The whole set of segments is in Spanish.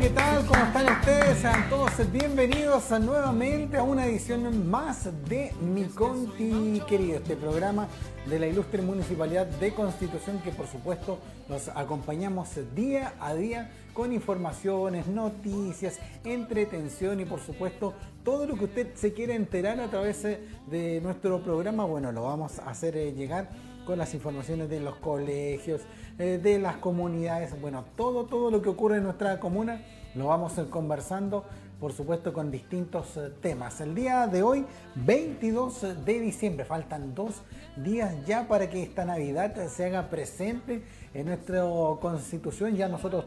¿qué tal? ¿Cómo están ustedes? Sean todos bienvenidos nuevamente a una edición más de Mi Conti Querido, este programa de la ilustre Municipalidad de Constitución que por supuesto nos acompañamos día a día con informaciones, noticias, entretención y por supuesto todo lo que usted se quiere enterar a través de nuestro programa, bueno, lo vamos a hacer eh, llegar con las informaciones de los colegios, eh, de las comunidades, bueno, todo, todo lo que ocurre en nuestra comuna lo vamos a ir conversando, por supuesto, con distintos eh, temas. El día de hoy, 22 de diciembre, faltan dos días ya para que esta Navidad se haga presente en nuestra constitución. Ya nosotros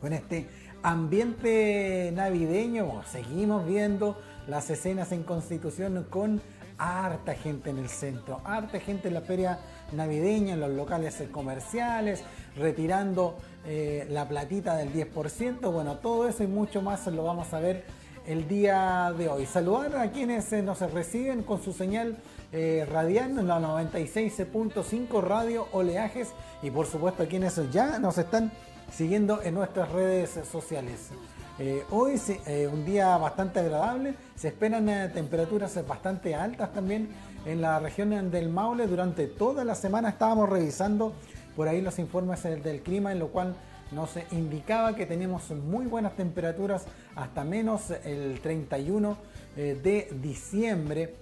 con este ambiente navideño seguimos viendo las escenas en constitución con harta gente en el centro, harta gente en la feria navideña, en los locales comerciales, retirando eh, la platita del 10%. Bueno, todo eso y mucho más lo vamos a ver el día de hoy. Saludar a quienes eh, nos reciben con su señal eh, radial en la 96.5 Radio Oleajes y por supuesto a quienes ya nos están siguiendo en nuestras redes sociales. Eh, hoy es eh, un día bastante agradable, se esperan eh, temperaturas bastante altas también en la región del Maule. Durante toda la semana estábamos revisando por ahí los informes del clima, en lo cual nos indicaba que tenemos muy buenas temperaturas hasta menos el 31 de diciembre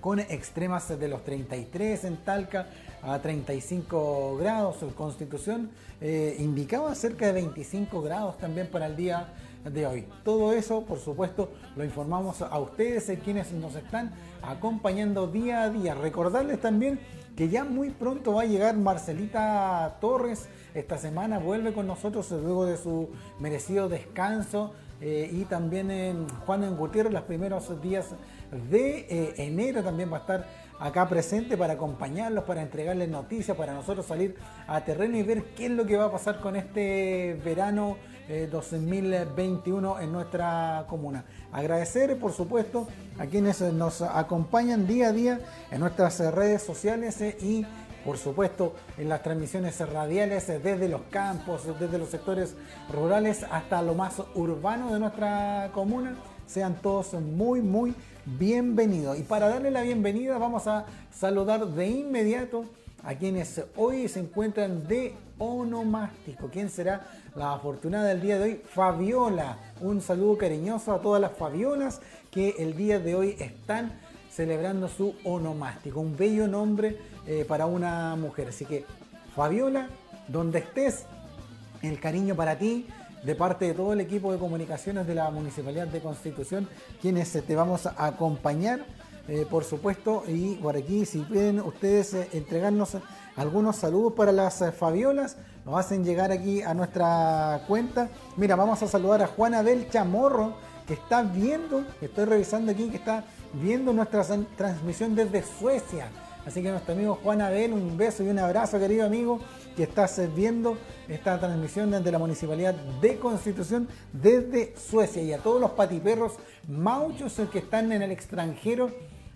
con extremas de los 33 en Talca a 35 grados. Constitución indicaba cerca de 25 grados también para el día de hoy. Todo eso, por supuesto, lo informamos a ustedes, eh, quienes nos están acompañando día a día. Recordarles también que ya muy pronto va a llegar Marcelita Torres. Esta semana vuelve con nosotros luego de su merecido descanso. Eh, y también en Juan Gutiérrez, los primeros días de eh, enero también va a estar acá presente para acompañarlos, para entregarles noticias, para nosotros salir a terreno y ver qué es lo que va a pasar con este verano 2021 eh, en nuestra comuna. Agradecer, por supuesto, a quienes nos acompañan día a día en nuestras redes sociales eh, y por supuesto, en las transmisiones radiales desde los campos, desde los sectores rurales hasta lo más urbano de nuestra comuna. Sean todos muy, muy bienvenidos. Y para darle la bienvenida vamos a saludar de inmediato a quienes hoy se encuentran de onomástico. ¿Quién será la afortunada del día de hoy? Fabiola. Un saludo cariñoso a todas las Fabiolas que el día de hoy están celebrando su onomástico. Un bello nombre eh, para una mujer. Así que, Fabiola, donde estés, el cariño para ti de parte de todo el equipo de comunicaciones de la Municipalidad de Constitución, quienes te vamos a acompañar eh, por supuesto, y por aquí, si pueden ustedes eh, entregarnos algunos saludos para las eh, Fabiolas, nos hacen llegar aquí a nuestra cuenta. Mira, vamos a saludar a Juana del Chamorro, que está viendo, estoy revisando aquí, que está viendo nuestra transmisión desde Suecia. Así que nuestro amigo Juan Abel, un beso y un abrazo, querido amigo, que estás viendo esta transmisión desde la Municipalidad de Constitución desde Suecia. Y a todos los patiperros mauchos que están en el extranjero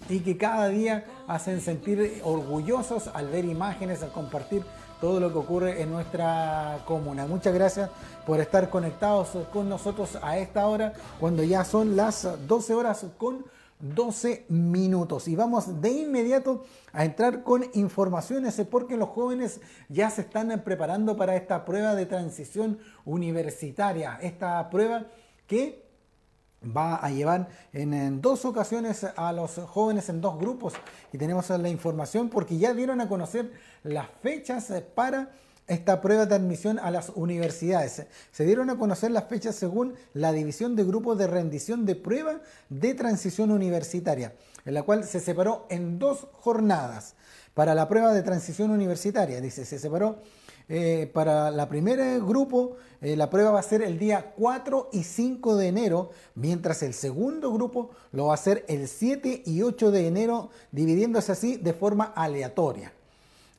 y que cada día hacen sentir orgullosos al ver imágenes, al compartir todo lo que ocurre en nuestra comuna. Muchas gracias por estar conectados con nosotros a esta hora, cuando ya son las 12 horas con 12 minutos. Y vamos de inmediato a entrar con informaciones porque los jóvenes ya se están preparando para esta prueba de transición universitaria. Esta prueba que va a llevar en, dos ocasiones a los jóvenes en dos grupos y tenemos la información porque ya dieron a conocer las fechas para esta prueba de admisión a las universidades. Se dieron a conocer las fechas según la división de grupos de rendición de prueba de transición universitaria, en la cual se separó en dos jornadas para la prueba de transición universitaria. Dice, se separó eh, para la primera grupo, eh, la prueba va a ser el día 4 y 5 de enero, mientras el segundo grupo lo va a hacer el 7 y 8 de enero, dividiéndose así de forma aleatoria.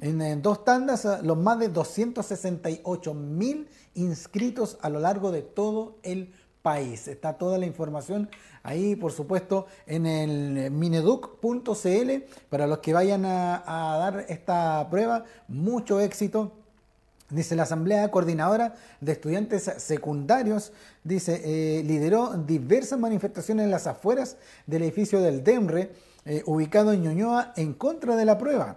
En, dos tandas, eh, los más de 268 mil inscritos a lo largo de todo el país. Está toda la información ahí, por supuesto, en el mineduc.cl para los que vayan a dar esta prueba. Mucho éxito Dice la Asamblea Coordinadora de Estudiantes Secundarios, dice, eh, lideró diversas manifestaciones en las afueras del edificio del DEMRE, eh, ubicado en Ñuñoa, en contra de la prueba.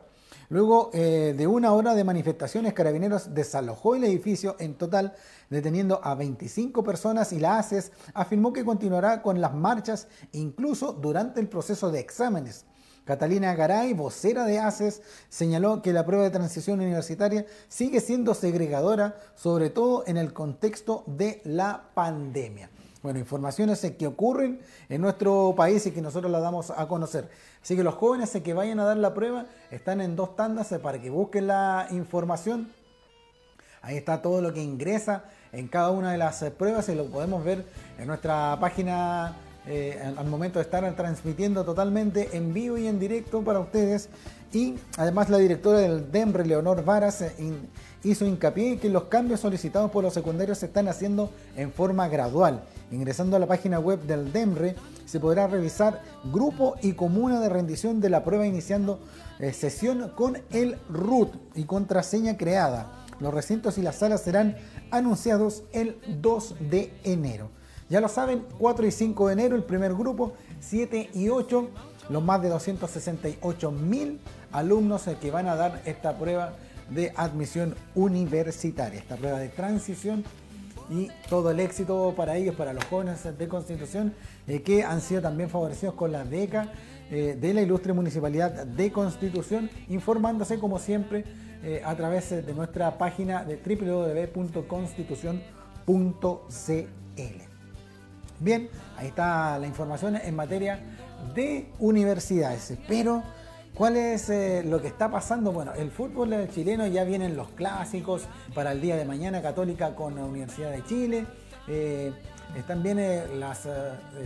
Luego eh, de una hora de manifestaciones, Carabineros desalojó el edificio en total, deteniendo a 25 personas y la ACES afirmó que continuará con las marchas incluso durante el proceso de exámenes. Catalina Garay, vocera de ACES, señaló que la prueba de transición universitaria sigue siendo segregadora, sobre todo en el contexto de la pandemia. Bueno, informaciones que ocurren en nuestro país y que nosotros las damos a conocer. Así que los jóvenes que vayan a dar la prueba están en dos tandas para que busquen la información. Ahí está todo lo que ingresa en cada una de las pruebas y lo podemos ver en nuestra página eh, al momento de estar transmitiendo totalmente en vivo y en directo para ustedes. Y además la directora del DEMRE, Leonor Varas, eh, hizo hincapié en que los cambios solicitados por los secundarios se están haciendo en forma gradual. Ingresando a la página web del DEMRE se podrá revisar grupo y comuna de rendición de la prueba iniciando eh, sesión con el RUT y contraseña creada. Los recintos y las salas serán anunciados el 2 de enero. Ya lo saben, 4 y 5 de enero el primer grupo, 7 y 8 los más de 268 mil alumnos que van a dar esta prueba de admisión universitaria, esta prueba de transición y todo el éxito para ellos, para los jóvenes de Constitución, eh, que han sido también favorecidos con la beca eh, de la ilustre Municipalidad de Constitución, informándose como siempre eh, a través de nuestra página de www.constitución.cl. Bien, ahí está la información en materia de universidades. Pero, ¿cuál es eh, lo que está pasando? Bueno, el fútbol chileno ya vienen los clásicos para el día de mañana, Católica con la Universidad de Chile. Eh, están eh,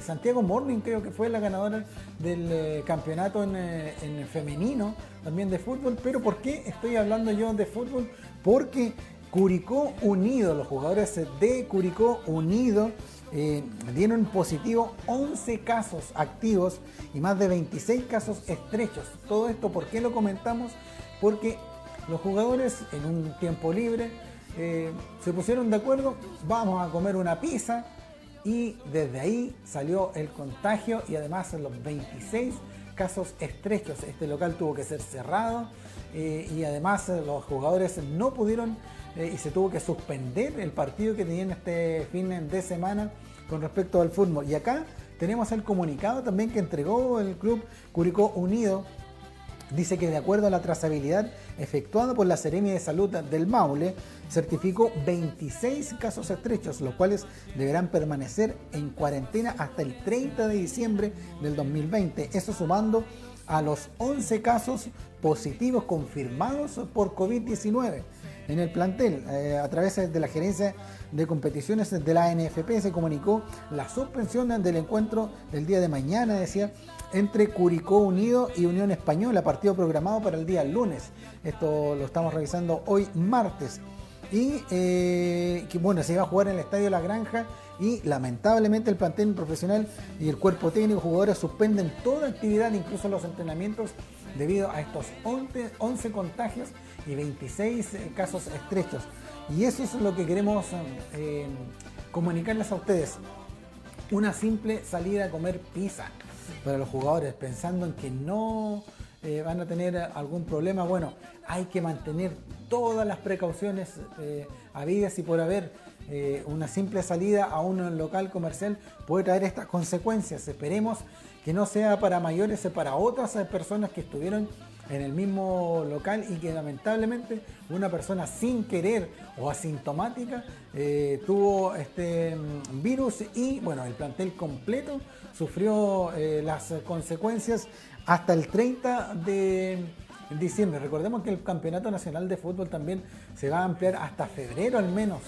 Santiago Morning, creo que fue la ganadora del campeonato en, en, femenino también de fútbol. Pero ¿por qué estoy hablando yo de fútbol? Porque Curicó Unido, los jugadores de Curicó Unido eh, dieron positivo 11 casos activos y más de 26 casos estrechos. Todo esto, ¿por qué lo comentamos? Porque los jugadores en un tiempo libre eh, se pusieron de acuerdo, vamos a comer una pizza y desde ahí salió el contagio y además los 26 casos estrechos. Este local tuvo que ser cerrado eh, y además los jugadores no pudieron eh, y se tuvo que suspender el partido que tenían este fin de semana con respecto al fútbol. Y acá tenemos el comunicado también que entregó el club Curicó Unido. Dice que de acuerdo a la trazabilidad efectuada por la Seremia de Salud del Maule, certificó 26 casos estrechos, los cuales deberán permanecer en cuarentena hasta el 30 de diciembre del 2020. Eso sumando a los 11 casos positivos confirmados por COVID-19 en el plantel. Eh, a través de la gerencia de competiciones de la NFP se comunicó la suspensión del encuentro del día de mañana, decía, entre Curicó Unido y Unión Española, partido programado para el día lunes. Esto lo estamos revisando hoy martes. Y eh, que bueno, se iba a jugar en el Estadio La Granja y lamentablemente el plantel profesional y el cuerpo técnico jugadores suspenden toda actividad, incluso los entrenamientos, debido a estos 11, 11 contagios y 26 eh, casos estrechos. Y eso es lo que queremos eh, comunicarles a ustedes. Una simple salida a comer pizza para los jugadores, pensando en que no eh, van a tener algún problema. Bueno, hay que mantener todas las precauciones habidas y por haber. una simple salida a un local comercial puede traer estas consecuencias. Esperemos que no sea para mayores, para otras personas que estuvieron en el mismo local y que lamentablemente una persona sin querer o asintomática eh, tuvo este mm, virus y bueno, el plantel completo sufrió eh, las consecuencias hasta el 30 de diciembre. Recordemos que el Campeonato Nacional de Fútbol también se va a ampliar hasta febrero al menos.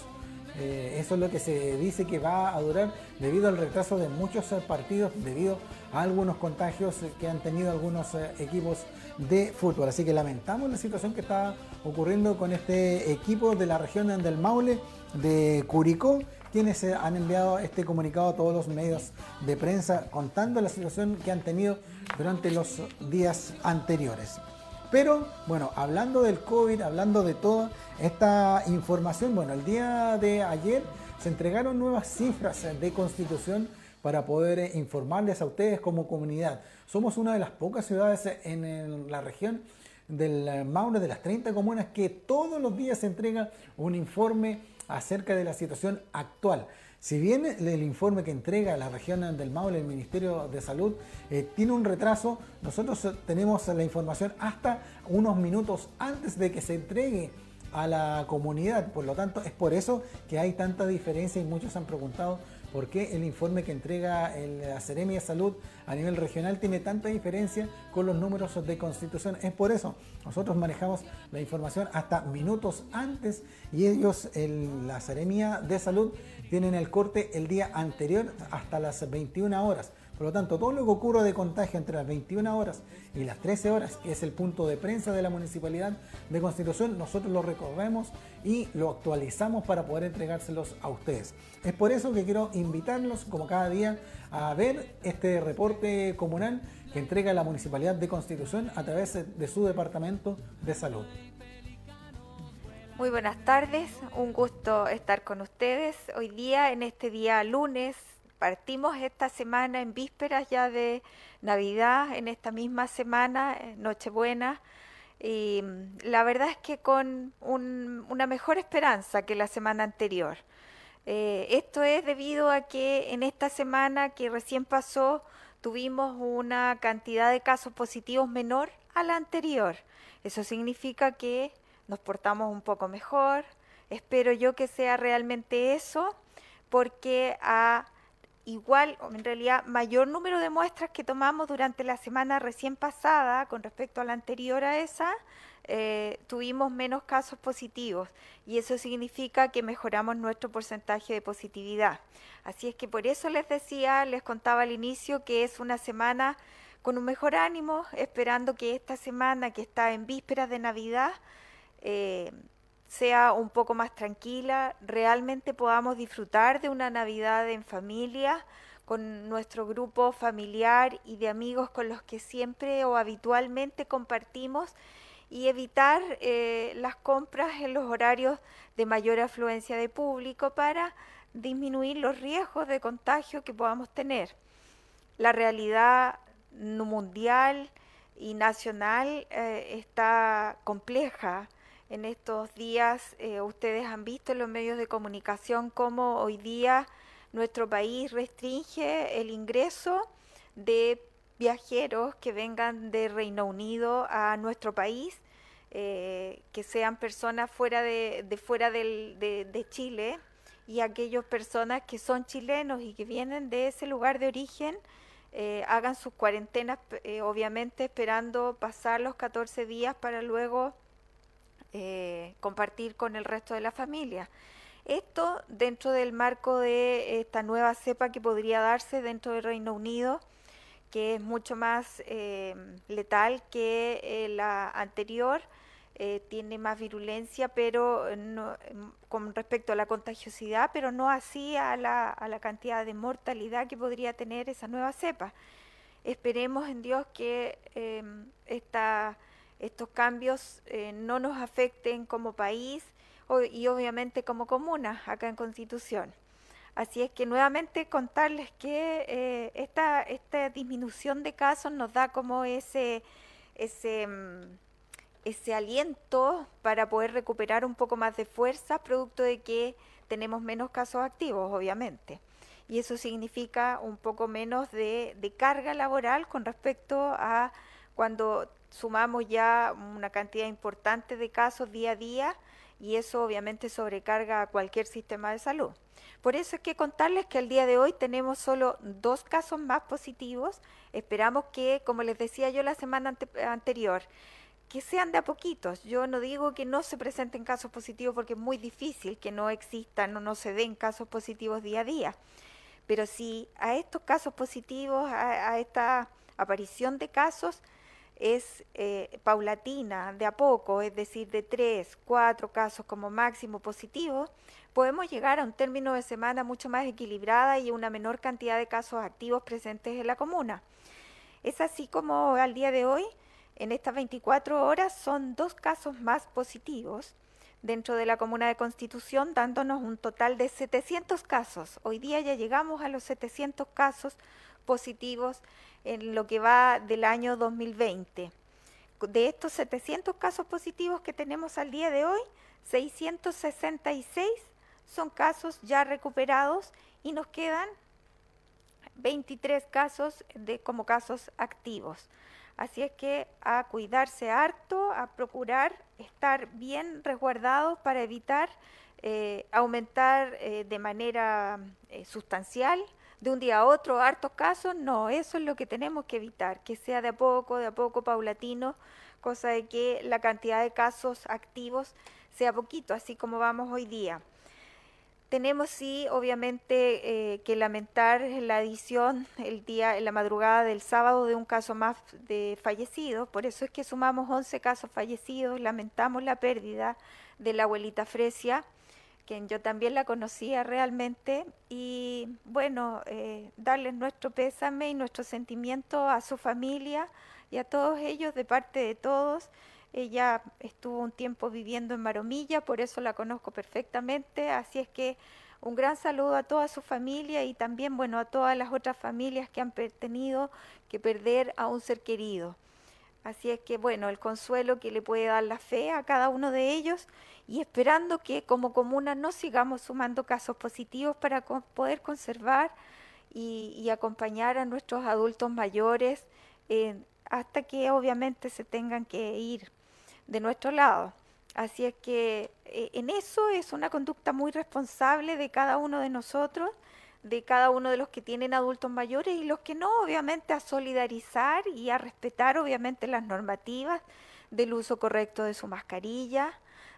Eh, eso es lo que se dice que va a durar debido al retraso de muchos partidos, debido a algunos contagios que han tenido algunos equipos de fútbol. Así que lamentamos la situación que está ocurriendo con este equipo de la región del Maule, de Curicó, quienes han enviado este comunicado a todos los medios de prensa contando la situación que han tenido durante los días anteriores. Pero bueno, hablando del COVID, hablando de toda esta información, bueno, el día de ayer se entregaron nuevas cifras de constitución para poder eh, informarles a ustedes como comunidad. Somos una de las pocas ciudades en la región del Maule, de las 30 comunas, que todos los días se entrega un informe acerca de la situación actual. Si bien el informe que entrega la región del Maule, el Ministerio de Salud, eh, tiene un retraso, nosotros tenemos la información hasta unos minutos antes de que se entregue a la comunidad. Por lo tanto, es por eso que hay tanta diferencia y muchos han preguntado por qué el informe que entrega la Seremia de Salud a nivel regional tiene tanta diferencia con los números de constitución. Es por eso, nosotros manejamos la información hasta minutos antes y ellos, la Seremia de Salud, tienen el corte el día anterior hasta las 21 horas. Por lo tanto, todo lo que ocurra de contagio entre las 21 horas y las 13 horas, que es el punto de prensa de la Municipalidad de Constitución, nosotros lo recorremos y lo actualizamos para poder entregárselos a ustedes. Es por eso que quiero invitarlos, como cada día, a ver este reporte comunal que entrega la Municipalidad de Constitución a través de su Departamento de Salud. Muy buenas tardes, un gusto estar con ustedes hoy día, en este día lunes Partimos esta semana en vísperas ya de Navidad, en esta misma semana, eh, Nochebuena, y mm, la verdad es que con una mejor esperanza que la semana anterior. Eh, esto es debido a que en esta semana que recién pasó tuvimos una cantidad de casos positivos menor a la anterior. Eso significa que nos portamos un poco mejor. Espero yo que sea realmente eso, porque a igual, o en realidad mayor número de muestras que tomamos durante la semana recién pasada con respecto a la anterior a esa, eh, tuvimos menos casos positivos y eso significa que mejoramos nuestro porcentaje de positividad. Así es que por eso les decía, les contaba al inicio que es una semana con un mejor ánimo, esperando que esta semana que está en vísperas de Navidad, eh, sea un poco más tranquila, realmente podamos disfrutar de una Navidad en familia, con nuestro grupo familiar y de amigos con los que siempre o habitualmente compartimos y evitar eh, las compras en los horarios de mayor afluencia de público para disminuir los riesgos de contagio que podamos tener. La realidad mundial y nacional eh, está compleja en estos días eh, ustedes han visto en los medios de comunicación cómo hoy día nuestro país restringe el ingreso de viajeros que vengan de Reino Unido a nuestro país, eh, que sean personas fuera de, fuera de, Chile y aquellas personas que son chilenos y que vienen de ese lugar de origen. Eh, hagan sus cuarentenas, obviamente esperando pasar los 14 días para luego eh, compartir con el resto de la familia. Esto dentro del marco de esta nueva cepa que podría darse dentro del Reino Unido, que es mucho más eh, letal que eh, la anterior, tiene más virulencia, pero con respecto a la contagiosidad, pero no así a la, a la cantidad de mortalidad que podría tener esa nueva cepa. Esperemos en Dios que esta estos cambios eh, no nos afecten como país y obviamente como comuna acá en Constitución. Así es que nuevamente contarles que eh, esta, esta disminución de casos nos da como ese, ese, mm, ese aliento para poder recuperar un poco más de fuerza, producto de que tenemos menos casos activos, obviamente. Y eso significa un poco menos de, de carga laboral con respecto a cuando sumamos ya una cantidad importante de casos día a día y eso obviamente sobrecarga a cualquier sistema de salud. Por eso es que contarles que el día de hoy tenemos solo dos casos más positivos. Esperamos que, como les decía yo la semana anterior, que sean de a poquitos. Yo no digo que no se presenten casos positivos porque es muy difícil que no existan o no se den casos positivos día a día. Pero si a estos casos positivos, a esta aparición de casos, es eh, paulatina, de a poco, es decir, de tres, cuatro casos como máximo positivos, podemos llegar a un término de semana mucho más equilibrada y una menor cantidad de casos activos presentes en la comuna. Es así como al día de hoy en estas 24 horas son dos casos más positivos dentro de la comuna de Constitución, dándonos un total de 700 casos. Hoy día ya llegamos a los 700 casos positivos en lo que va del año 2020. De estos 700 casos positivos que tenemos al día de hoy, 666 son casos ya recuperados y nos quedan 23 casos de, como casos activos. Así es que a cuidarse harto, a procurar estar bien resguardados para evitar eh, aumentar eh, de manera eh, sustancial de un día a otro hartos casos. No, eso es lo que tenemos que evitar, que sea de a poco, de a poco, paulatino, cosa de que la cantidad de casos activos sea poquito, así como vamos hoy día. Tenemos sí, obviamente, eh, que lamentar la adición el día, en la madrugada del sábado de un caso más de fallecidos. Por eso es que sumamos 11 casos fallecidos. Lamentamos la pérdida de la abuelita Fresia, quien yo también la conocía realmente. Y bueno, eh, darles nuestro pésame y nuestro sentimiento a su familia y a todos ellos de parte de todos. Ella estuvo un tiempo viviendo en Maromilla, por eso la conozco perfectamente, así es que un gran saludo a toda su familia y también, bueno, a todas las otras familias que han tenido que perder a un ser querido. Así es que, bueno, el consuelo que le puede dar la fe a cada uno de ellos y esperando que como comuna no sigamos sumando casos positivos para poder conservar y, acompañar a nuestros adultos mayores eh, hasta que obviamente se tengan que ir de nuestro lado. Así es que eh, en eso es una conducta muy responsable de cada uno de nosotros, de cada uno de los que tienen adultos mayores y los que no, obviamente a solidarizar y a respetar obviamente las normativas del uso correcto de su mascarilla,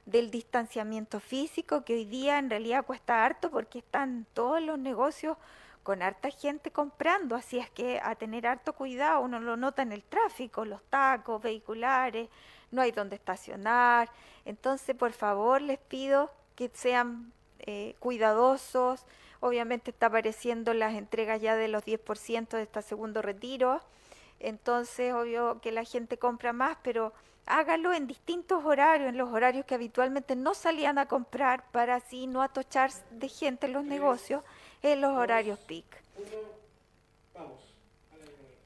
del distanciamiento físico, que hoy día en realidad cuesta harto porque están todos los negocios con harta gente comprando, así es que a tener harto cuidado, uno lo nota en el tráfico, los tacos vehiculares, no hay donde estacionar. Entonces, por favor, les pido que sean eh, cuidadosos. Obviamente está apareciendo las entregas ya de los 10% de este segundo retiro. Entonces, obvio que la gente compra más, pero hágalo en distintos horarios, en los horarios que habitualmente no salían a comprar para así no atochar de gente en los negocios en los horarios peak.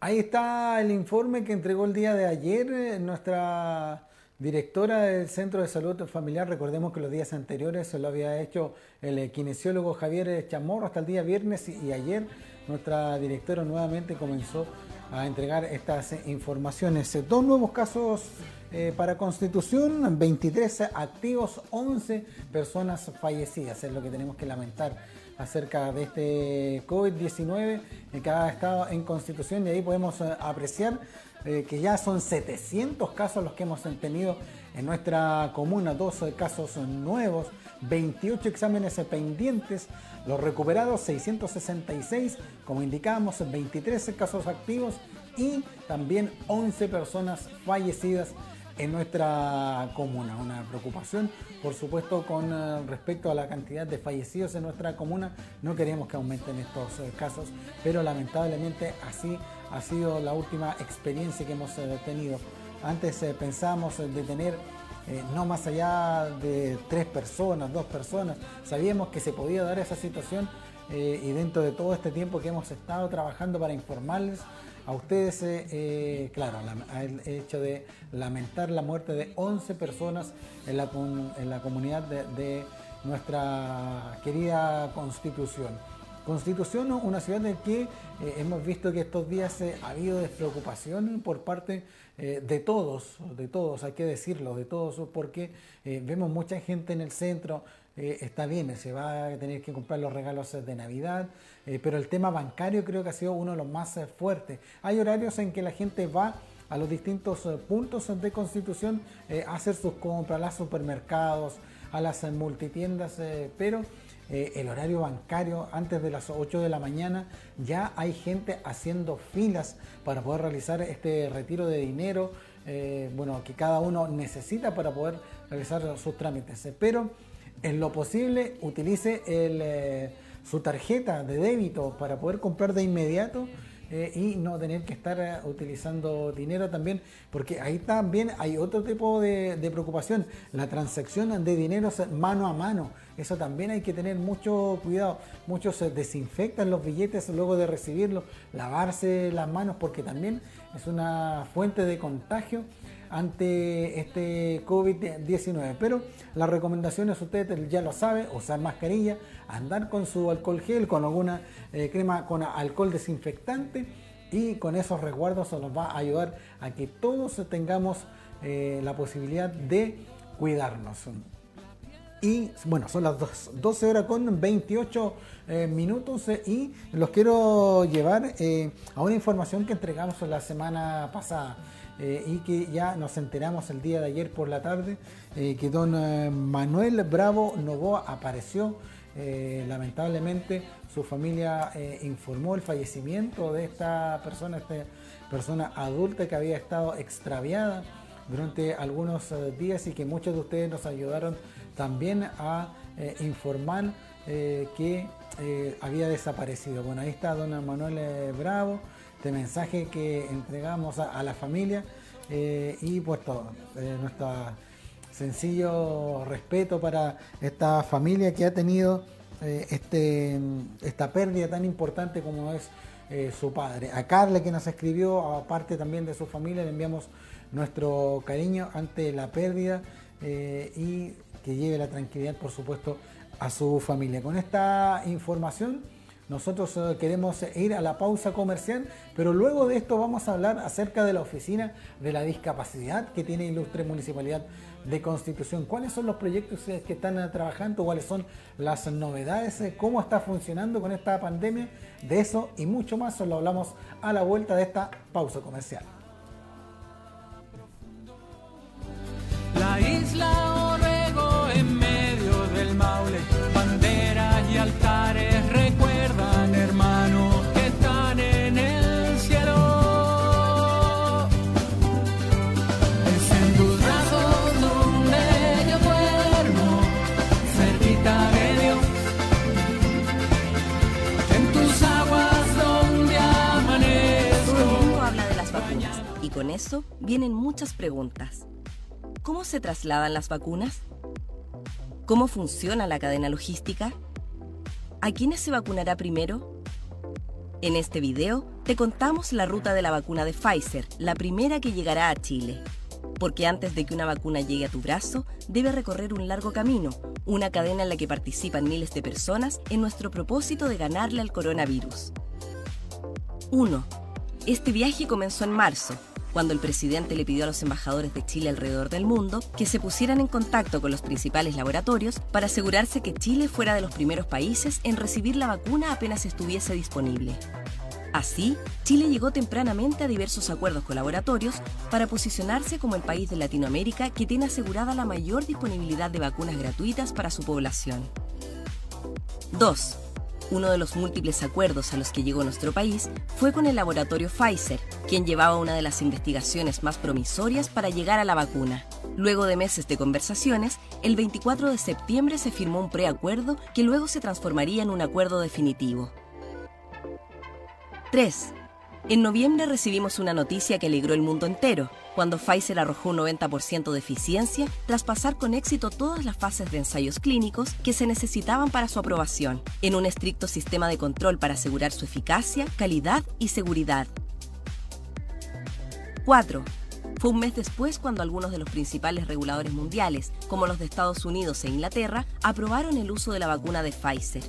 Ahí está el informe que entregó el día de ayer eh, nuestra directora del Centro de Salud Familiar. Recordemos que los días anteriores se lo había hecho el eh, kinesiólogo Javier Chamorro hasta el día viernes y ayer nuestra directora nuevamente comenzó a entregar estas informaciones. Dos nuevos casos eh, para Constitución, 23 activos, 11 personas fallecidas, es lo que tenemos que lamentar acerca de este COVID-19 en cada estado en constitución y ahí podemos eh, apreciar eh, que ya son 700 casos los que hemos tenido en nuestra comuna, 12 casos nuevos, 28 exámenes pendientes, los recuperados 666, como indicábamos, 23 casos activos y también 11 personas fallecidas en nuestra comuna. Una preocupación, por supuesto, con eh, respecto a la cantidad de fallecidos en nuestra comuna. No queremos que aumenten estos eh, casos, pero lamentablemente así ha sido la última experiencia que hemos eh, tenido. Antes pensábamos de tener no más allá de tres personas, dos personas. Sabíamos que se podía dar esa situación y dentro de todo este tiempo que hemos estado trabajando para informarles a ustedes, eh, eh, claro, el hecho de lamentar la muerte de 11 personas en la, en la comunidad de, nuestra querida Constitución. Constitución, una ciudad en que eh, hemos visto que estos días ha habido despreocupación por parte de todos, de todos, hay que decirlo, de todos, porque vemos mucha gente en el centro, eh, está bien, se va a tener que comprar los regalos de Navidad, eh, pero el tema bancario creo que ha sido uno de los más eh, fuertes. Hay horarios en que la gente va a los distintos puntos de constitución a hacer sus compras, a los supermercados, a las multitiendas, pero el horario bancario antes de las 8 de la mañana ya hay gente haciendo filas para poder realizar este retiro de dinero, bueno, que cada uno necesita para poder realizar sus trámites. Pero en lo posible utilice eh, su tarjeta de débito para poder comprar de inmediato eh, y no tener que estar eh, utilizando dinero también, porque ahí también hay otro tipo de, preocupación, la transacción de dinero mano a mano, eso también hay que tener mucho cuidado, muchos desinfectan los billetes luego de recibirlos, lavarse las manos porque también es una fuente de contagio ante este COVID-19. Pero las recomendaciones, usted ya lo sabe, usar mascarilla, andar con su alcohol gel, con alguna eh, crema con alcohol desinfectante y con esos resguardos nos va a ayudar a que todos tengamos eh, la posibilidad de cuidarnos. Y bueno, son las 12 horas con 28 eh, minutos y los quiero llevar a una información que entregamos la semana pasada. Eh, y que ya nos enteramos el día de ayer por la tarde eh, que don eh, Manuel Bravo Novoa apareció. lamentablemente su familia informó el fallecimiento de esta persona, esta persona adulta que había estado extraviada durante algunos días y que muchos de ustedes nos ayudaron también a informar que había desaparecido. Bueno, ahí está don Manuel Bravo este mensaje que entregamos a, la familia eh, y pues todo, eh, nuestro sencillo respeto para esta familia que ha tenido eh, este, esta pérdida tan importante como es su padre. A Carla que nos escribió, aparte también de su familia, le enviamos nuestro cariño ante la pérdida y que lleve la tranquilidad, por supuesto, a su familia. Con esta información nosotros eh, queremos ir a la pausa comercial, pero luego de esto vamos a hablar acerca de la oficina de la discapacidad que tiene Ilustre Municipalidad de Constitución. ¿Cuáles son los proyectos eh, que están eh, trabajando? ¿Cuáles son las novedades? ¿Cómo está funcionando con esta pandemia? De eso y mucho más lo hablamos a la vuelta de esta pausa comercial. La isla con eso vienen muchas preguntas. ¿Cómo se trasladan las vacunas? ¿Cómo funciona la cadena logística? ¿A quiénes se vacunará primero? En este video te contamos la ruta de la vacuna de Pfizer, la primera que llegará a Chile. Porque antes de que una vacuna llegue a tu brazo, debe recorrer un largo camino, una cadena en la que participan miles de personas en nuestro propósito de ganarle al coronavirus. 1. Este viaje comenzó en marzo, cuando el presidente le pidió a los embajadores de Chile alrededor del mundo que se pusieran en contacto con los principales laboratorios para asegurarse que Chile fuera de los primeros países en recibir la vacuna apenas estuviese disponible. Así, Chile llegó tempranamente a diversos acuerdos con laboratorios para posicionarse como el país de Latinoamérica que tiene asegurada la mayor disponibilidad de vacunas gratuitas para su población. 2. Uno de los múltiples acuerdos a los que llegó nuestro país fue con el laboratorio Pfizer, quien llevaba una de las investigaciones más promisorias para llegar a la vacuna. Luego de meses de conversaciones, el 24 de septiembre se firmó un preacuerdo que luego se transformaría en un acuerdo definitivo. 3. En noviembre recibimos una noticia que alegró el mundo entero, cuando Pfizer arrojó un 90% de eficiencia tras pasar con éxito todas las fases de ensayos clínicos que se necesitaban para su aprobación, en un estricto sistema de control para asegurar su eficacia, calidad y seguridad. 4. Fue un mes después cuando algunos de los principales reguladores mundiales, como los de Estados Unidos e Inglaterra, aprobaron el uso de la vacuna de Pfizer.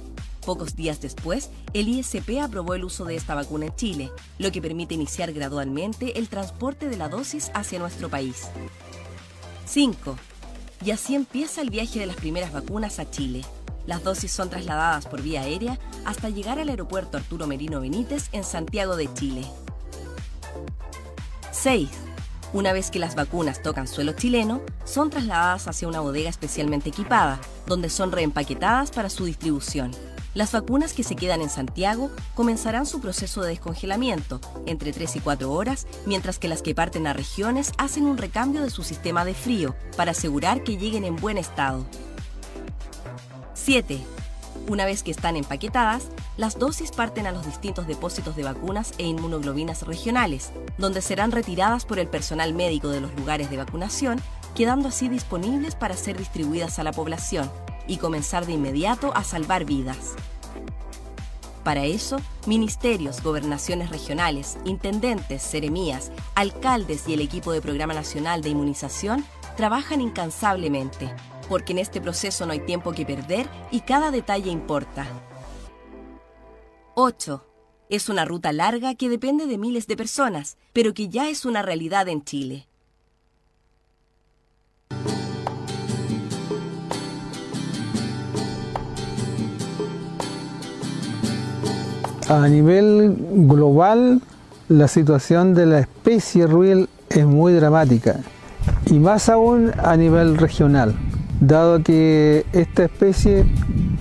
Pocos días después, el ISP aprobó el uso de esta vacuna en Chile, lo que permite iniciar gradualmente el transporte de la dosis hacia nuestro país. 5. Y así empieza el viaje de las primeras vacunas a Chile. Las dosis son trasladadas por vía aérea hasta llegar al aeropuerto Arturo Merino Benítez en Santiago de Chile. 6. Una vez que las vacunas tocan suelo chileno, son trasladadas hacia una bodega especialmente equipada, donde son reempaquetadas para su distribución. Las vacunas que se quedan en Santiago comenzarán su proceso de descongelamiento entre 3 y 4 horas, mientras que las que parten a regiones hacen un recambio de su sistema de frío para asegurar que lleguen en buen estado. 7. Una vez que están empaquetadas, las dosis parten a los distintos depósitos de vacunas e inmunoglobinas regionales, donde serán retiradas por el personal médico de los lugares de vacunación, quedando así disponibles para ser distribuidas a la población y comenzar de inmediato a salvar vidas. Para eso, ministerios, gobernaciones regionales, intendentes, seremías, alcaldes y el equipo de Programa Nacional de Inmunización trabajan incansablemente porque en este proceso no hay tiempo que perder y cada detalle importa. 8. Es una ruta larga que depende de miles de personas, pero que ya es una realidad en Chile. A nivel global, la situación de la especie ruil es muy dramática y más aún a nivel regional dado que esta especie,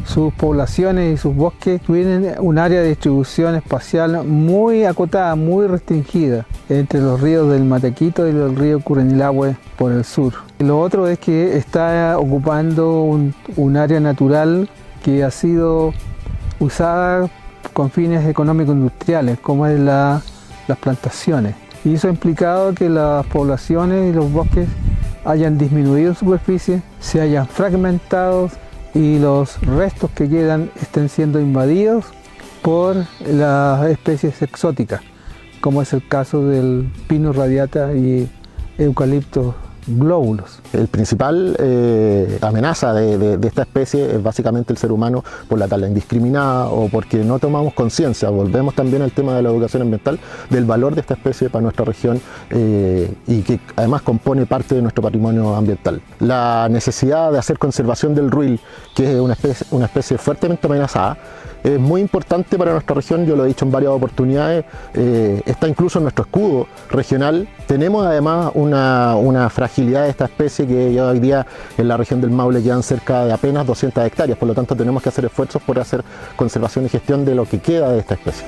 sus poblaciones y sus bosques tienen un área de distribución espacial muy acotada, muy restringida entre los ríos del Matequito y el río Curenilahue por el sur. Lo otro es que está ocupando un, área natural que ha sido usada con fines económico-industriales, como es las plantaciones. Y eso ha implicado que las poblaciones y los bosques hayan disminuido en superficie, se hayan fragmentado y los restos que quedan estén siendo invadidos por las especies exóticas, como es el caso del pino radiata y eucalipto glóbulos. El principal eh, amenaza de, esta especie es básicamente el ser humano por la tala indiscriminada o porque no tomamos conciencia, volvemos también al tema de la educación ambiental, del valor de esta especie para nuestra región eh, y que además compone parte de nuestro patrimonio ambiental. La necesidad de hacer conservación del ruil, que es una especie, una especie fuertemente amenazada, es muy importante para nuestra región, yo lo he dicho en varias oportunidades, eh, está incluso en nuestro escudo regional. Tenemos además una, fragilidad de esta especie que ya hoy día en la región del Maule quedan cerca de apenas 200 hectáreas, por lo tanto tenemos que hacer esfuerzos por hacer conservación y gestión de lo que queda de esta especie.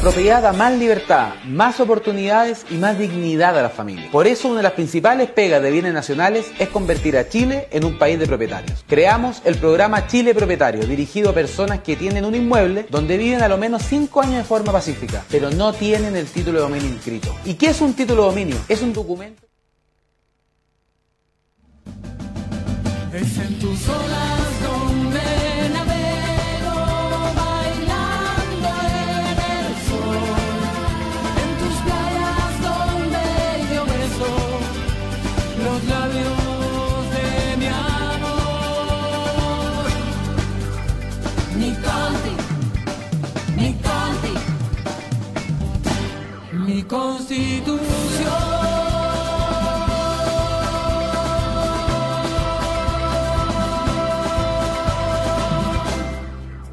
Propiedad da más libertad, más oportunidades y más dignidad a la familia. Por eso una de las principales pegas de bienes nacionales es convertir a Chile en un país de propietarios. Creamos el programa Chile Propietario, dirigido a personas que tienen un inmueble donde viven a lo menos 5 años de forma pacífica, pero no tienen el título de dominio inscrito. ¿Y qué es un título de dominio? Es un documento... Es en tus constitución.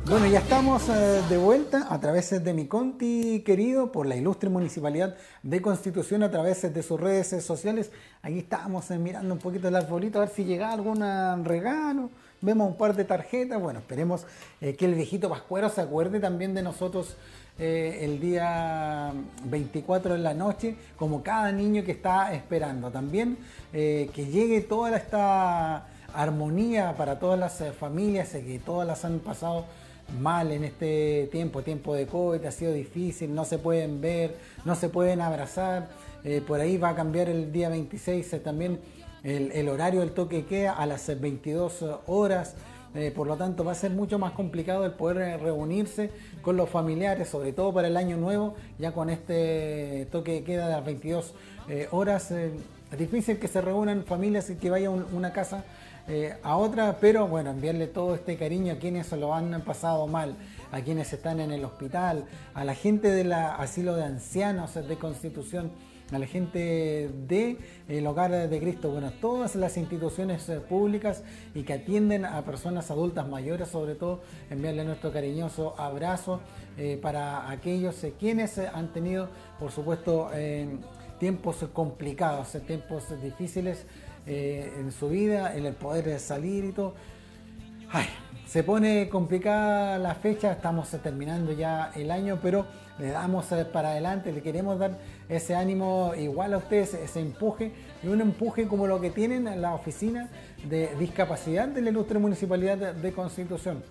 Bueno, ya estamos eh, de vuelta a través de mi Conti querido por la ilustre Municipalidad de Constitución a través de sus redes sociales. Aquí estamos eh, mirando un poquito el arbolito a ver si llega algún regalo. Vemos un par de tarjetas. Bueno, esperemos eh, que el viejito Pascuero se acuerde también de nosotros eh, el día 24 en la noche, como cada niño que está esperando. También eh, que llegue toda esta armonía para todas las eh, familias que todas las han pasado mal en este tiempo, tiempo de COVID, ha sido difícil, no se pueden ver, no se pueden abrazar. por ahí va a cambiar el día 26 también el, el, horario del toque queda a las 22 horas. Eh, por lo tanto, va a ser mucho más complicado el poder eh, reunirse con los familiares, sobre todo para el año nuevo, ya con este toque de queda de las 22 eh, horas. es difícil que se reúnan familias y que vaya una casa a otra, pero bueno, enviarle todo este cariño a quienes lo han pasado mal, a quienes están en el hospital, a la gente del asilo de ancianos de Constitución a la gente del el Hogar de Cristo, bueno, todas las instituciones eh, públicas y que atienden a personas adultas mayores, sobre todo, enviarle nuestro cariñoso abrazo eh, para aquellos eh, quienes han tenido, por supuesto, tiempos complicados, tiempos difíciles en su vida, en el poder salir y todo. se pone complicada la fecha, estamos terminando ya el año, pero le damos eh, para adelante, le queremos dar ese ánimo igual a ustedes, ese empuje y un empuje como lo que tienen en la oficina de discapacidad de la ilustre municipalidad de Constitución.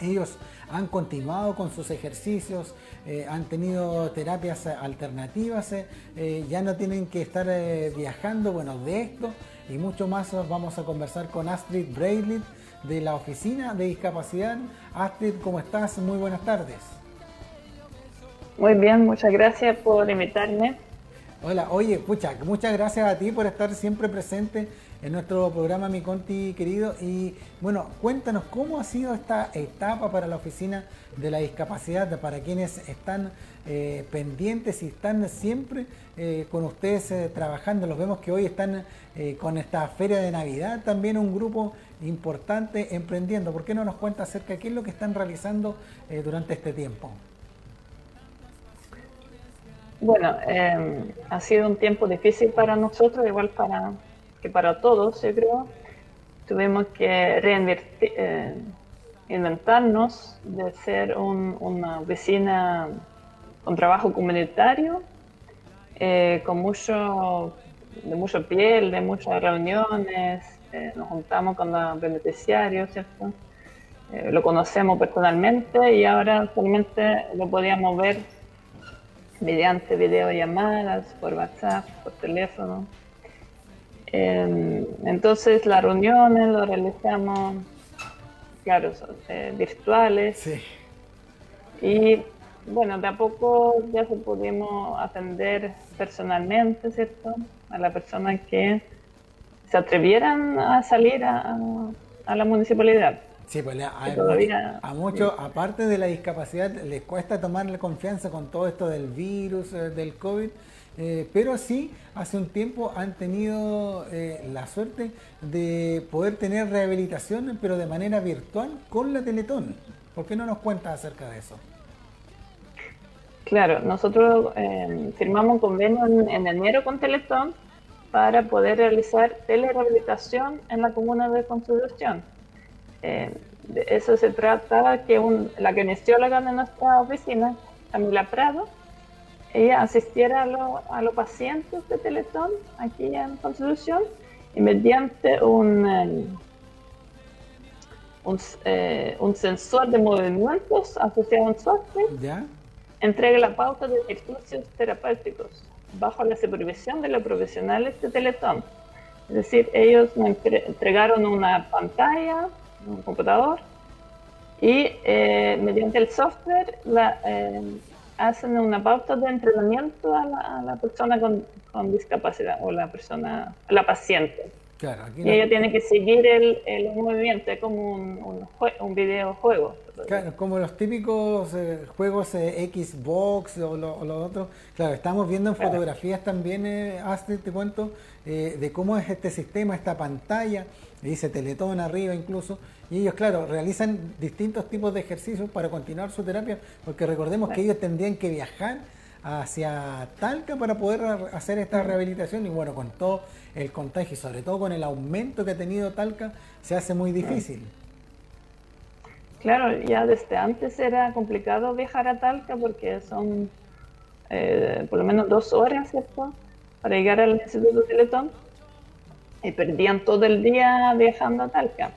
Ellos han continuado con sus ejercicios, eh, han tenido terapias alternativas, eh, ya no tienen que estar viajando, bueno, de esto y mucho más vamos a conversar con Astrid Braidley de la Oficina de Discapacidad. Astrid, ¿cómo estás? Muy buenas tardes. Muy bien, muchas gracias por invitarme. Hola, oye, pucha, muchas gracias a ti por estar siempre presente en nuestro programa Mi Conti querido. Y bueno, cuéntanos cómo ha sido esta etapa para la Oficina de la Discapacidad, para quienes están eh, pendientes y están siempre eh, con ustedes eh, trabajando. Los vemos que hoy están con esta feria de Navidad, también un grupo importante emprendiendo. ¿Por qué no nos cuenta acerca de qué es lo que están realizando durante este tiempo? Bueno, ha sido un tiempo difícil para nosotros, igual para que para todos, yo creo. Tuvimos que reinventarnos de ser una vecina con trabajo comunitario, eh, con mucho, de mucho piel, de muchas reuniones, eh, nos juntamos con los beneficiarios, ¿cierto? Eh, lo conocemos personalmente y ahora solamente lo podíamos ver mediante videollamadas, por WhatsApp, por teléfono. entonces las reuniones lo realizamos, claro, virtuales. Sí. Y bueno, de a poco ya se pudimos atender personalmente, ¿cierto? A la persona que se atrevieran a salir a, la municipalidad. Sí, pues a, muchos, aparte de la discapacidad, les cuesta tomarle confianza con todo esto del virus, eh, del COVID, eh, pero sí, hace un tiempo han tenido eh, la suerte de poder tener rehabilitación, pero de manera virtual con la Teletón. ¿Por qué no nos cuentas acerca de eso? Claro, nosotros eh, firmamos un convenio en, enero con Teletón para poder realizar telerehabilitación en la comuna de Constitución. Eh, de eso se trata que la kinesióloga de nuestra oficina, Camila Prado, ella asistiera a, los pacientes de Teletón aquí en Constitución y mediante un, eh, un, sensor de movimientos asociado a un software entrega la pauta de ejercicios terapéuticos bajo la supervisión de los profesionales de Teletón. Es decir, ellos me entregaron una pantalla, un computador, y eh, mediante el software eh, hacen una pauta de entrenamiento a la, persona con, discapacidad o la persona, la paciente. y ella tiene que seguir el, el movimiento, es como un, un, un videojuego. Claro, como los típicos eh, juegos eh, Xbox o lo, otro. Claro, estamos viendo en fotografías también, eh, te cuento, eh, de cómo es este sistema, esta pantalla, dice Teletón arriba incluso, y ellos, claro, realizan distintos tipos de ejercicios para continuar su terapia, porque recordemos que ellos tendrían que viajar hacia Talca para poder hacer esta rehabilitación y bueno, con todo el contagio y sobre todo con el aumento que ha tenido Talca, se hace muy difícil. Claro, ya desde antes era complicado viajar a Talca porque son eh, por lo menos dos horas, ¿cierto? Para llegar al Instituto Teletón y perdían todo el día viajando a Talca.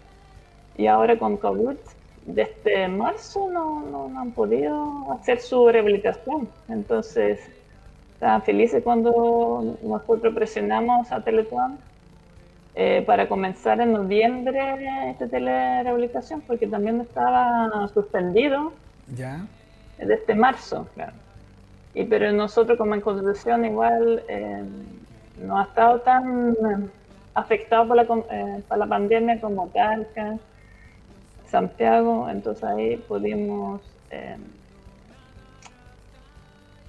Y ahora con COVID, desde marzo no, no, han podido hacer su rehabilitación. Entonces, estaban felices cuando nosotros presionamos a Teletón eh, para comenzar en noviembre esta telerehabilitación, porque también estaba suspendido ya desde marzo, claro. Y pero nosotros como en Constitución igual eh, no ha estado tan afectado por la, eh, por la pandemia como Talca, Santiago, entonces ahí pudimos eh,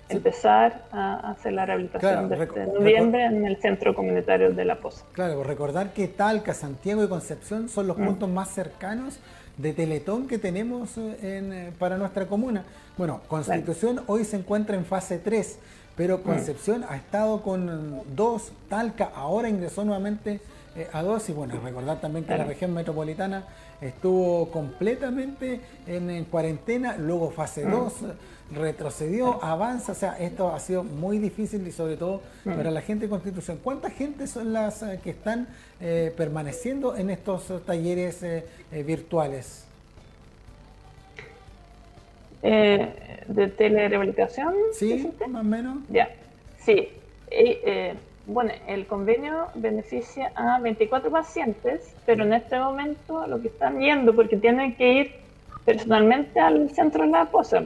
empezar a hacer la rehabilitación desde noviembre en el centro comunitario de La Poza. Claro, recordar que Talca, Santiago y Concepción son los mm. puntos más cercanos de Teletón que tenemos eh, eh, para nuestra comuna. Bueno, Constitución hoy se encuentra en fase 3, pero mm. Concepción ha estado con dos, Talca ahora ingresó nuevamente eh, a dos. Y bueno, recordar también que la región metropolitana estuvo completamente en, cuarentena, luego fase 2, mm. retrocedió, avanza. O sea, esto ha sido muy difícil y sobre todo mm. para la gente de Constitución. ¿Cuánta gente son las eh, que están eh, permaneciendo en estos talleres virtuales? ¿De telerehabilitación? Sí, más o menos. Ya, sí. Eh, bueno, el convenio beneficia a 24 pacientes, pero en este momento lo que están yendo, porque tienen que ir personalmente al centro de la posa,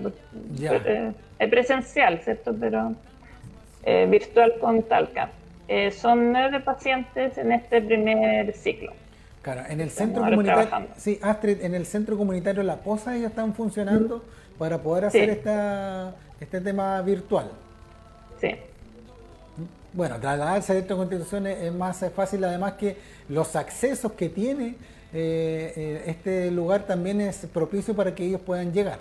eh, es presencial, ¿cierto? Pero eh, virtual con Talca. Eh, son nueve pacientes en este primer ciclo. Claro, en el centro comunitario, sí, Astrid, en el centro comunitario La Posa ellos están funcionando para poder hacer esta, este tema virtual. Sí. Bueno, trasladarse dentro de Constitución es, más fácil, además que los accesos que tiene eh, eh, este lugar también es propicio para que ellos puedan llegar.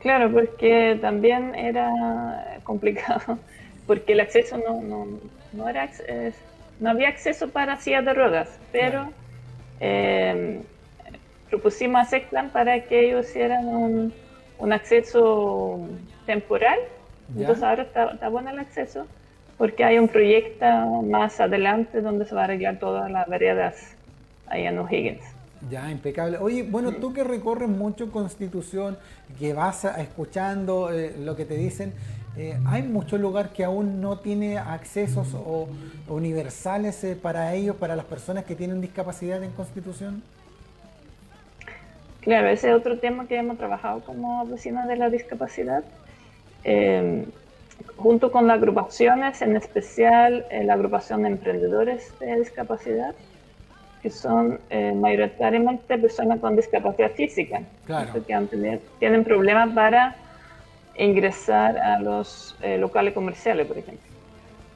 Claro, porque también era complicado, porque el acceso no, no, no era no había acceso para sillas de ruedas, pero em, propusimos a SECPLAN para que ellos hicieran un, un acceso temporal entonces ahora está, bueno el acceso porque hay un proyecto más adelante donde se va a arreglar todas las veredas ahí en O'Higgins. Ya, impecable. Oye, bueno, tú que recorres mucho Constitución, que vas escuchando eh, lo que te dicen, eh, ¿hay mucho lugar que aún no tiene accesos o, universales eh, para ellos, para las personas que tienen discapacidad en Constitución? Claro, ese es otro tema que hemos trabajado como oficina de la discapacidad eh, junto con las agrupaciones, en especial eh, la agrupación de emprendedores de discapacidad, que son eh, mayoritariamente personas con discapacidad física, que tienen problemas para ingresar a los locales comerciales, por ejemplo,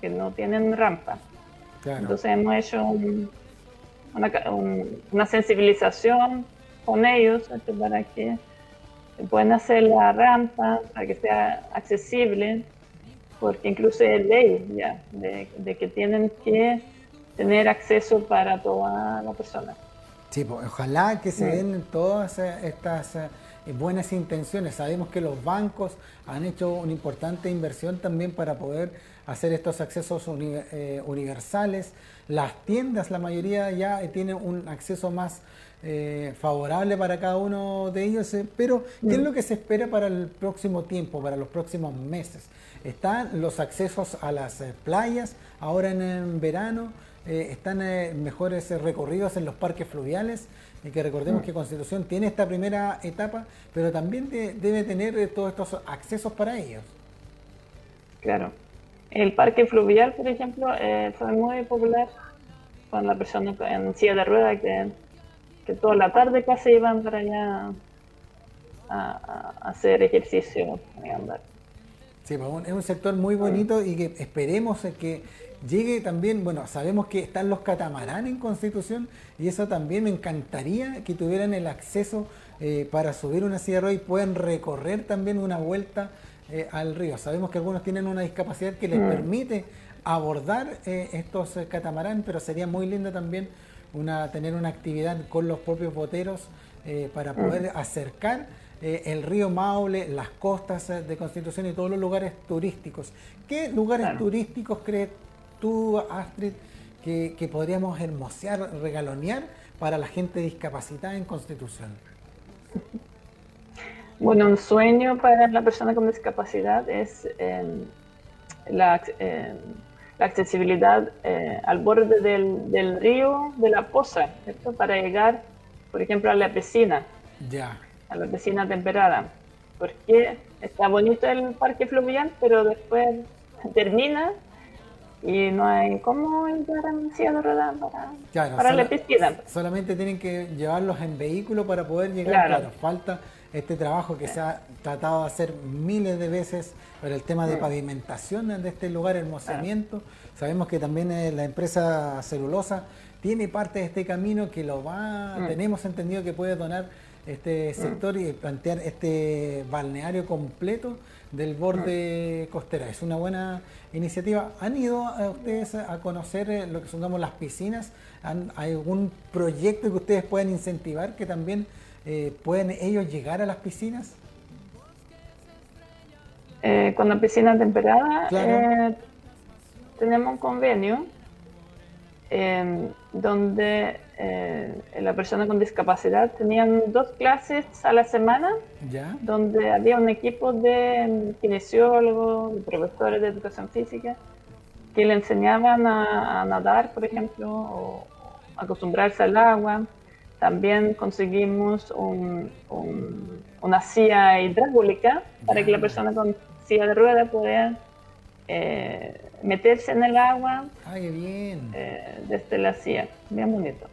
que no tienen rampa. Entonces hemos hecho una, una, sensibilización con ellos para que pueden hacer la rampa para que sea accesible, porque incluso hay ley ya de, que tienen que tener acceso para toda la persona. Sí, pues, ojalá que se den todas estas eh, buenas intenciones. Sabemos que los bancos han hecho una importante inversión también para poder hacer estos accesos eh, universales. Las tiendas, la mayoría ya tienen un acceso más eh, favorable para cada uno de ellos, eh, pero ¿qué es mm. lo que se espera para el próximo tiempo, para los próximos meses? Están los accesos a las eh, playas, ahora en, verano, están mejores recorridos en los parques fluviales, y que recordemos mm. que Constitución tiene esta primera etapa, pero también debe tener todos estos accesos para ellos. Claro. El parque fluvial, por ejemplo, fue muy popular con la persona en silla de ruedas que toda la tarde casi iban para allá a, hacer ejercicio andar. Sí, pues, es un sector muy bonito y que esperemos que llegue también, bueno, sabemos que están los catamaranes en Constitución y eso también me encantaría que tuvieran el acceso eh, para subir una sierra y puedan recorrer también una vuelta eh, al río. Sabemos que algunos tienen una discapacidad que les mm. permite abordar eh, estos catamaranes, pero sería muy lindo también una, tener una actividad con los propios boteros eh, para poder acercar eh, el río Maule, las costas eh, de Constitución y todos los lugares turísticos. ¿Qué lugares turísticos crees tú, Astrid, que, podríamos hermosear, regalonear para la gente discapacitada en Constitución? Bueno, un sueño para la persona con discapacidad es la la accesibilidad eh, al borde del, del, río de la Poza, ¿cierto? Para llegar, por ejemplo, a la piscina. Ya. A la piscina temperada. Porque está bonito el parque fluvial, pero después termina y no hay cómo entrar en silla de ruedas para, para la piscina. Solamente tienen que llevarlos en vehículo para poder llegar. Claro, falta este trabajo que se ha tratado de hacer miles de veces para el tema de pavimentación de este lugar, hermosamiento. Sabemos que también eh, la empresa celulosa tiene parte de este camino que lo va, tenemos entendido que puede donar este sector y plantear este balneario completo del borde costera. Es una buena iniciativa. ¿Han ido ustedes a conocer eh, lo que son las piscinas? ¿Hay algún proyecto que ustedes puedan incentivar que también eh, pueden ellos llegar a las piscinas? Eh, con la piscina temperada eh, tenemos un convenio donde la persona con discapacidad tenían dos clases a la semana, donde había un equipo de kinesiólogos, de profesores de educación física, que le enseñaban a, nadar, por ejemplo, o acostumbrarse al agua. También conseguimos una silla hidráulica para que la persona con silla de ruedas pueda eh, meterse en el agua bien. Eh, desde la silla. Bien bonito.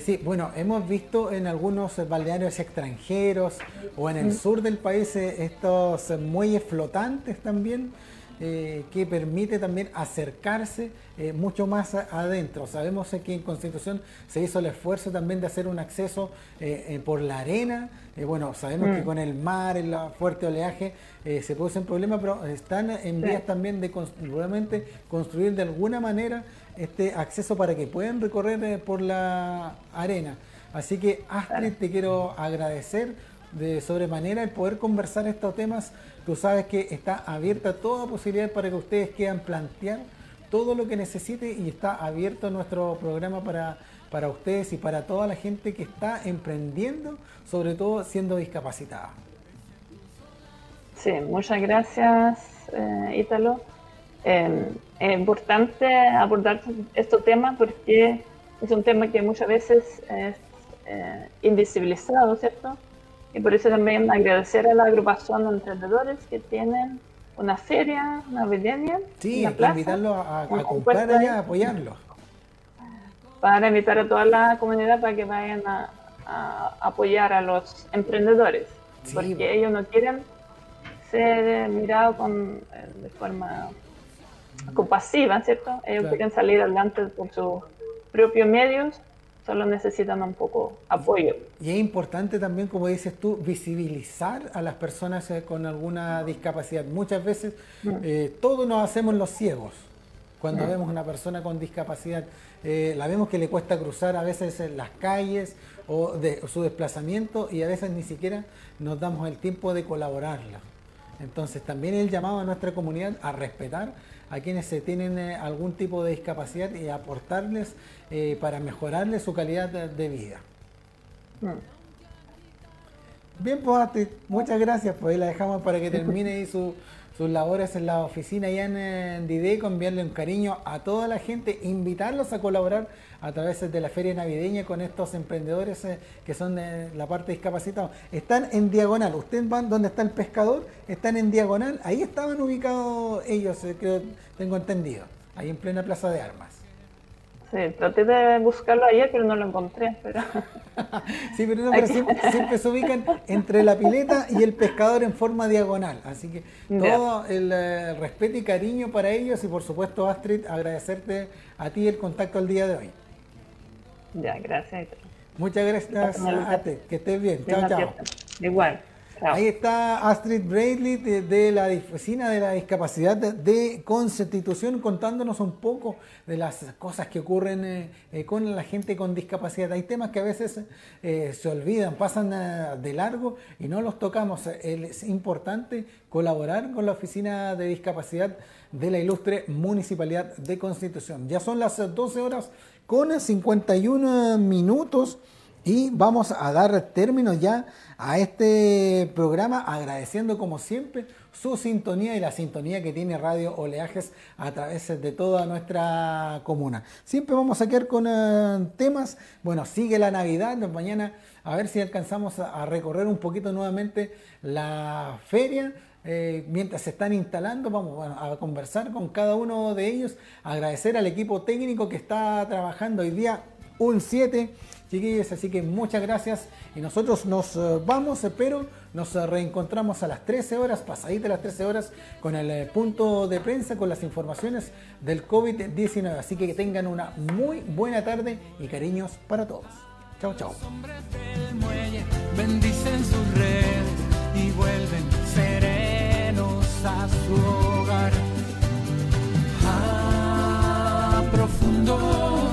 Sí, bueno, hemos visto en algunos balnearios extranjeros o en el sur del país eh, estos muelles flotantes también eh, que permite también acercarse eh, mucho más adentro. Sabemos que en Constitución se hizo el esfuerzo también de hacer un acceso eh, por la arena. bueno, sabemos que mm. con el mar, el fuerte oleaje, se produce un problema, pero están en vías también de construir de alguna manera este acceso para que puedan recorrer por la arena. Así que Astrid, te quiero agradecer de sobremanera el poder conversar estos temas Tú sabes que está abierta toda posibilidad para que ustedes quieran plantear todo lo que necesite y está abierto nuestro programa para, para ustedes y para toda la gente que está emprendiendo, sobre todo siendo discapacitada. Sí, muchas gracias, eh, Ítalo. Em, es importante abordar este tema porque es un tema que muchas veces es eh, invisibilizado, ¿cierto? Y por eso también agradecer a la agrupación de emprendedores que tienen una feria navideña. Sí, una invitarlos a, comprar allá, a apoyarlos. Para invitar a toda la comunidad para que vayan a, apoyar a los emprendedores. Porque ellos no quieren ser mirados con, eh, de forma compasiva, ¿cierto? Ellos quieren salir adelante por sus propios medios solo necesitan un poco apoyo. Y es importante también, como dices tú, visibilizar a las personas eh, con alguna discapacidad. Muchas veces mm. eh, todos nos hacemos los ciegos cuando mm. vemos una persona con discapacidad. Eh, la vemos que le cuesta cruzar a veces en las calles o de su desplazamiento y a veces ni siquiera nos damos el tiempo de colaborarla. Entonces también el llamado a nuestra comunidad a respetar a quienes se tienen eh, algún tipo de discapacidad y aportarles eh, para mejorarles su calidad de, vida. Bien, pues muchas gracias, pues ahí la dejamos para que termine su, sus labores en la oficina allá en, Dideco, enviarle un cariño a toda la gente, invitarlos a colaborar a través de la feria navideña con estos emprendedores eh, que son de la parte discapacitada. Están en diagonal, ustedes van donde está el pescador, están en diagonal, ahí estaban ubicados ellos, eh, tengo entendido, ahí en plena plaza de armas. Sí, traté de buscarlo ayer, pero no lo encontré. Pero... sí, pero, siempre, se ubican entre la pileta y el pescador en forma diagonal. Así que todo el, eh, respeto y cariño para ellos y por supuesto, Astrid, agradecerte a ti el contacto el día de hoy. Ya, gracias. Muchas gracias a ti. Que estés bien. Chao, chao. Igual. Ahí está Astrid Bradley de, la Oficina de la Discapacidad de Constitución contándonos un poco de las cosas que ocurren eh, eh, con la gente con discapacidad. Hay temas que a veces eh, se olvidan, pasan de largo y no los tocamos. Es importante colaborar con la Oficina de Discapacidad de la ilustre Municipalidad de Constitución. Ya son las 12 horas con 51 minutos. Y vamos a dar término ya a este programa agradeciendo como siempre su sintonía y la sintonía que tiene Radio Oleajes a través de toda nuestra comuna. Siempre vamos a quedar con eh, temas, bueno, sigue la Navidad, mañana a ver si alcanzamos a, recorrer un poquito nuevamente la feria. Eh, mientras se están instalando, vamos a conversar con cada uno de ellos, agradecer al equipo técnico que está trabajando hoy día un 7 Chiquillos, así que muchas gracias y nosotros nos eh, vamos, eh, pero nos eh, reencontramos a las 13 horas, pasadita las 13 horas, con el punto de prensa, con las informaciones del COVID-19. Así que tengan una muy buena tarde y cariños para todos. Chao, chao. Profundo.